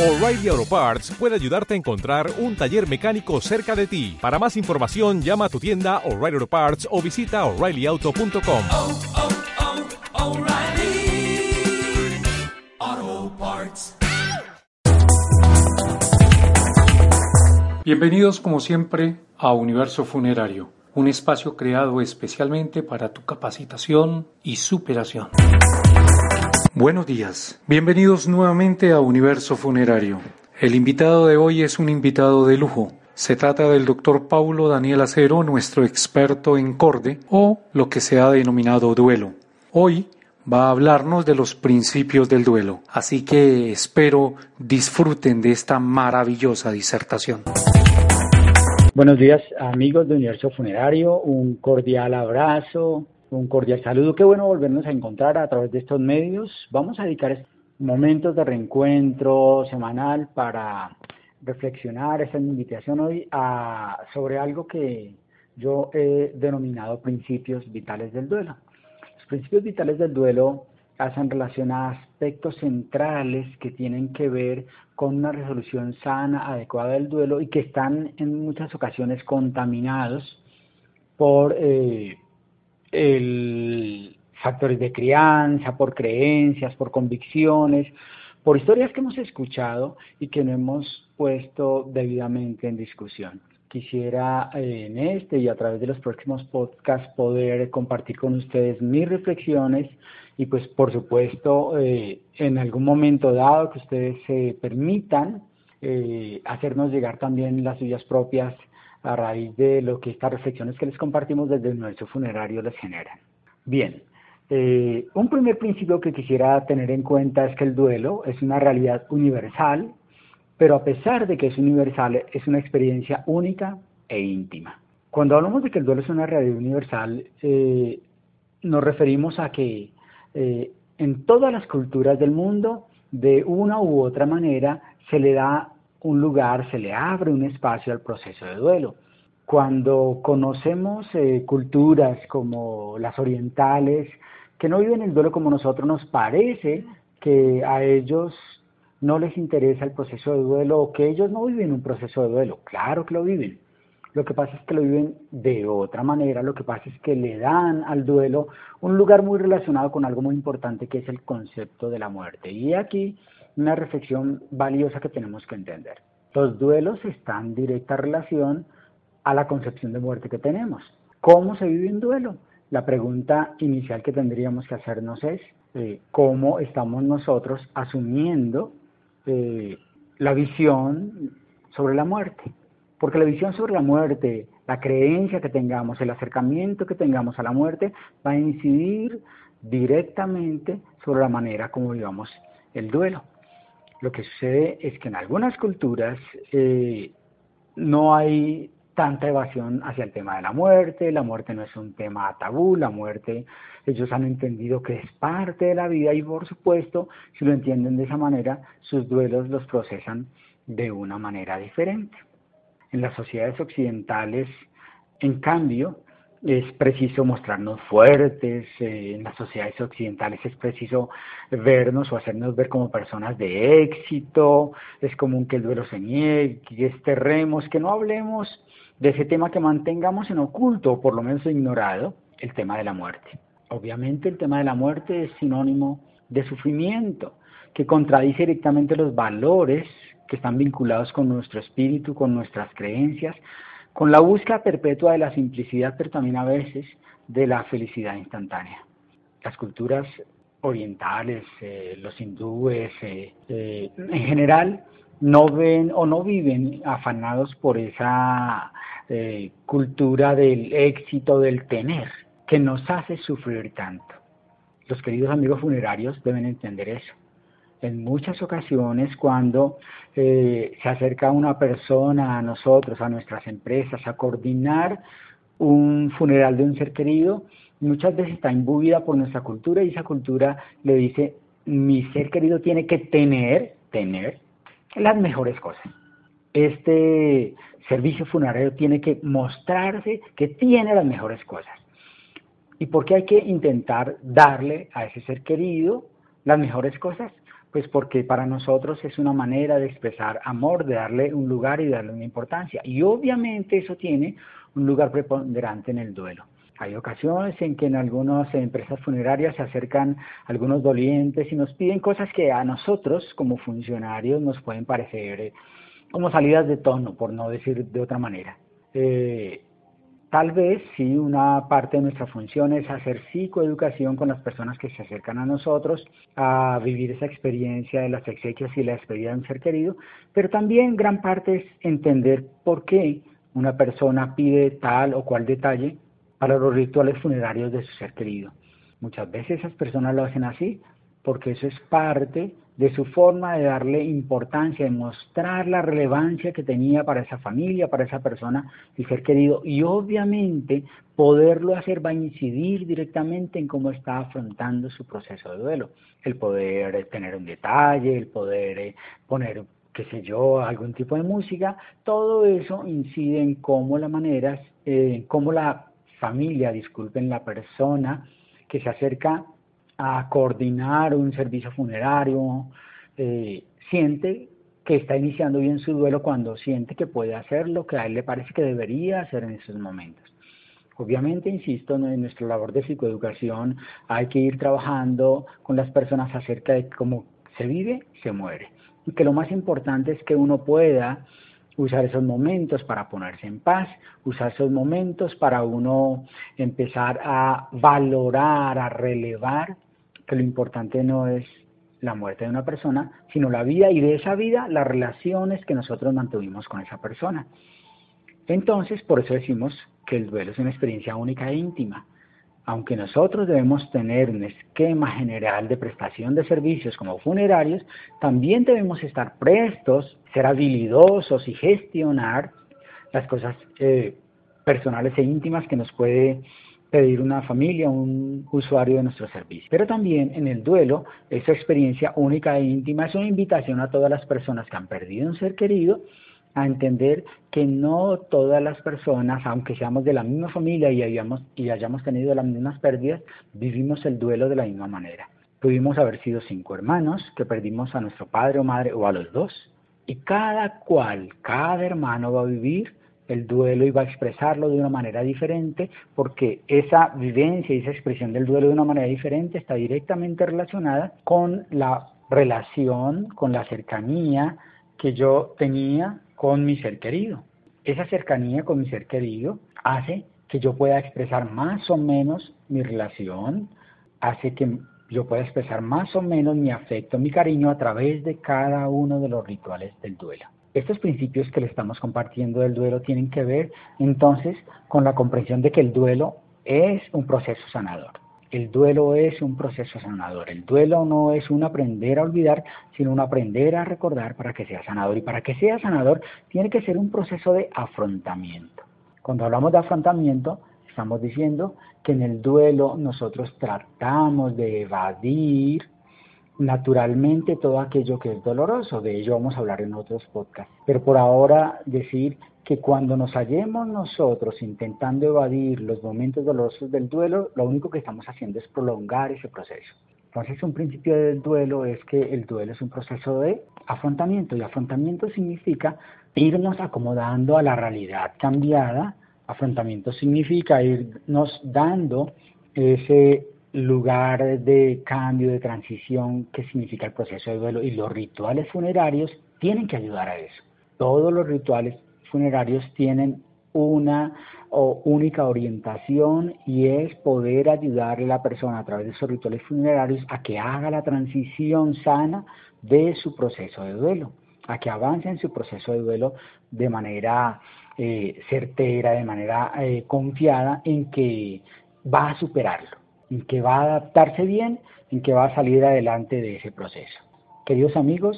O'Reilly Auto Parts puede ayudarte a encontrar un taller mecánico cerca de ti. Para más información, llama a tu tienda O'Reilly Auto Parts o visita oreillyauto.com. oh, oh, Parts. Bienvenidos como siempre a Universo Funerario, un espacio creado especialmente para tu capacitación y superación. Buenos días, bienvenidos nuevamente a Universo Funerario. El invitado de hoy es un invitado de lujo. Se trata del doctor Paulo Daniel Acero, nuestro experto en corde o lo que se ha denominado duelo. Hoy va a hablarnos de los principios del duelo, así que espero disfruten de esta maravillosa disertación. Buenos días amigos de Universo Funerario, un cordial abrazo, un cordial saludo. Qué bueno volvernos a encontrar a través de estos medios. Vamos a dedicar momentos de reencuentro semanal para reflexionar, esta es mi invitación hoy, a, sobre algo que yo he denominado principios vitales del duelo. Los principios vitales del duelo hacen relación a aspectos centrales que tienen que ver con una resolución sana, adecuada del duelo y que están en muchas ocasiones contaminados por eh, el factores de crianza, por creencias, por convicciones, por historias que hemos escuchado y que no hemos puesto debidamente en discusión. Quisiera eh, en este y a través de los próximos podcasts poder compartir con ustedes mis reflexiones y pues por supuesto eh, en algún momento dado que ustedes se permitan eh, hacernos llegar también las suyas propias a raíz de lo que estas reflexiones que les compartimos desde nuestro funerario les generan. Bien, eh, un primer principio que quisiera tener en cuenta es que el duelo es una realidad universal, pero a pesar de que es universal, es una experiencia única e íntima. Cuando hablamos de que el duelo es una realidad universal, eh, nos referimos a que eh, en todas las culturas del mundo, de una u otra manera, se le da un lugar, se le abre un espacio al proceso de duelo. Cuando conocemos eh, culturas como las orientales, que no viven el duelo como nosotros, nos parece que a ellos no les interesa el proceso de duelo o que ellos no viven un proceso de duelo. Claro que lo viven. Lo que pasa es que lo viven de otra manera, lo que pasa es que le dan al duelo un lugar muy relacionado con algo muy importante que es el concepto de la muerte. Y aquí una reflexión valiosa que tenemos que entender. Los duelos están en directa relación a la concepción de muerte que tenemos. ¿Cómo se vive un duelo? La pregunta inicial que tendríamos que hacernos es eh, cómo estamos nosotros asumiendo eh, la visión sobre la muerte. Porque la visión sobre la muerte, la creencia que tengamos, el acercamiento que tengamos a la muerte va a incidir directamente sobre la manera como vivamos el duelo. Lo que sucede es que en algunas culturas eh, no hay tanta evasión hacia el tema de la muerte, la muerte no es un tema tabú, la muerte ellos han entendido que es parte de la vida y por supuesto, si lo entienden de esa manera, sus duelos los procesan de una manera diferente. En las sociedades occidentales, en cambio, es preciso mostrarnos fuertes, eh, en las sociedades occidentales es preciso vernos o hacernos ver como personas de éxito, es común que el duelo se niegue, que desterremos, que no hablemos de ese tema, que mantengamos en oculto o por lo menos ignorado el tema de la muerte. Obviamente el tema de la muerte es sinónimo de sufrimiento, que contradice directamente los valores que están vinculados con nuestro espíritu, con nuestras creencias, con la búsqueda perpetua de la simplicidad, pero también a veces de la felicidad instantánea. Las culturas orientales, eh, los hindúes, eh, eh, en general, no ven o no viven afanados por esa cultura del éxito, del tener, que nos hace sufrir tanto. Los queridos amigos funerarios deben entender eso. En muchas ocasiones cuando eh, se acerca una persona a nosotros, a nuestras empresas, a coordinar un funeral de un ser querido, muchas veces está imbuida por nuestra cultura y esa cultura le dice, mi ser querido tiene que tener, tener las mejores cosas. Este servicio funerario tiene que mostrarse que tiene las mejores cosas. ¿Y por qué hay que intentar darle a ese ser querido las mejores cosas? Pues porque para nosotros es una manera de expresar amor, de darle un lugar y darle una importancia. Y obviamente eso tiene un lugar preponderante en el duelo. Hay ocasiones en que en algunas empresas funerarias se acercan algunos dolientes y nos piden cosas que a nosotros como funcionarios nos pueden parecer eh, como salidas de tono, por no decir de otra manera. Eh, Tal vez sí, una parte de nuestra función es hacer psicoeducación con las personas que se acercan a nosotros a vivir esa experiencia de las exequias y la despedida de un ser querido, pero también gran parte es entender por qué una persona pide tal o cual detalle para los rituales funerarios de su ser querido. Muchas veces esas personas lo hacen así porque eso es parte de su forma de darle importancia, de mostrar la relevancia que tenía para esa familia, para esa persona, el ser querido, y obviamente poderlo hacer va a incidir directamente en cómo está afrontando su proceso de duelo. El poder tener un detalle, el poder eh, poner qué sé yo, algún tipo de música, todo eso incide en cómo la manera, eh, cómo la familia, disculpen, la persona que se acerca a coordinar un servicio funerario, eh, siente que está iniciando bien su duelo cuando siente que puede hacer lo que a él le parece que debería hacer en esos momentos. Obviamente, insisto, en nuestra labor de psicoeducación hay que ir trabajando con las personas acerca de cómo se vive, se muere. Y que lo más importante es que uno pueda usar esos momentos para ponerse en paz, usar esos momentos para uno empezar a valorar, a relevar que lo importante no es la muerte de una persona, sino la vida y de esa vida las relaciones que nosotros mantuvimos con esa persona. Entonces, por eso decimos que el duelo es una experiencia única e íntima. Aunque nosotros debemos tener un esquema general de prestación de servicios como funerarios, también debemos estar prestos, ser habilidosos y gestionar las cosas eh, personales e íntimas que nos puede pedir una familia, un usuario de nuestro servicio. Pero también en el duelo, esa experiencia única e íntima es una invitación a todas las personas que han perdido un ser querido a entender que no todas las personas, aunque seamos de la misma familia y hayamos, y hayamos tenido las mismas pérdidas, vivimos el duelo de la misma manera. Pudimos haber sido cinco hermanos que perdimos a nuestro padre o madre o a los dos. Y cada cual, cada hermano va a vivir el duelo y va a expresarlo de una manera diferente porque esa vivencia y esa expresión del duelo de una manera diferente está directamente relacionada con la relación, con la cercanía que yo tenía con mi ser querido. Esa cercanía con mi ser querido hace que yo pueda expresar más o menos mi relación, hace que yo pueda expresar más o menos mi afecto, mi cariño a través de cada uno de los rituales del duelo. Estos principios que le estamos compartiendo del duelo tienen que ver entonces con la comprensión de que el duelo es un proceso sanador. El duelo es un proceso sanador. El duelo no es un aprender a olvidar, sino un aprender a recordar para que sea sanador. Y para que sea sanador tiene que ser un proceso de afrontamiento. Cuando hablamos de afrontamiento, estamos diciendo que en el duelo nosotros tratamos de evadir naturalmente todo aquello que es doloroso. De ello vamos a hablar en otros podcasts. Pero por ahora decir que cuando nos hallemos nosotros intentando evadir los momentos dolorosos del duelo, lo único que estamos haciendo es prolongar ese proceso. Entonces un principio del duelo es que el duelo es un proceso de afrontamiento y afrontamiento significa irnos acomodando a la realidad cambiada. Afrontamiento significa irnos dando ese lugar de cambio, de transición que significa el proceso de duelo y los rituales funerarios tienen que ayudar a eso. Todos los rituales funerarios tienen una o única orientación y es poder ayudarle a la persona a través de esos rituales funerarios a que haga la transición sana de su proceso de duelo, a que avance en su proceso de duelo de manera eh, certera, de manera eh, confiada en que va a superarlo en que va a adaptarse bien, en que va a salir adelante de ese proceso. Queridos amigos,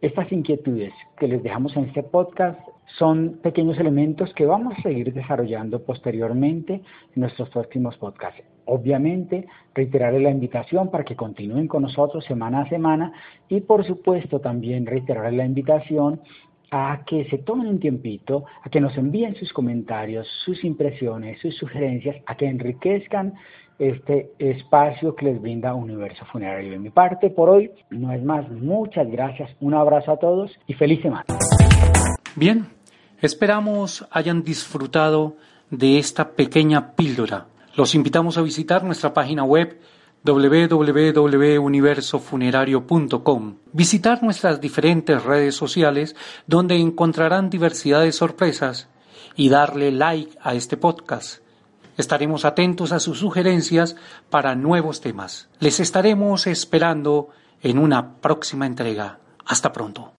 estas inquietudes que les dejamos en este podcast son pequeños elementos que vamos a seguir desarrollando posteriormente en nuestros próximos podcasts. Obviamente, reiteraré la invitación para que continúen con nosotros semana a semana y por supuesto también reiteraré la invitación a que se tomen un tiempito, a que nos envíen sus comentarios, sus impresiones, sus sugerencias, a que enriquezcan este espacio que les brinda Universo Funerario. De mi parte, por hoy, no es más. Muchas gracias, un abrazo a todos y feliz semana. Bien, esperamos hayan disfrutado de esta pequeña píldora. Los invitamos a visitar nuestra página web www.universofunerario.com. Visitar nuestras diferentes redes sociales donde encontrarán diversidad de sorpresas y darle like a este podcast. Estaremos atentos a sus sugerencias para nuevos temas. Les estaremos esperando en una próxima entrega. Hasta pronto.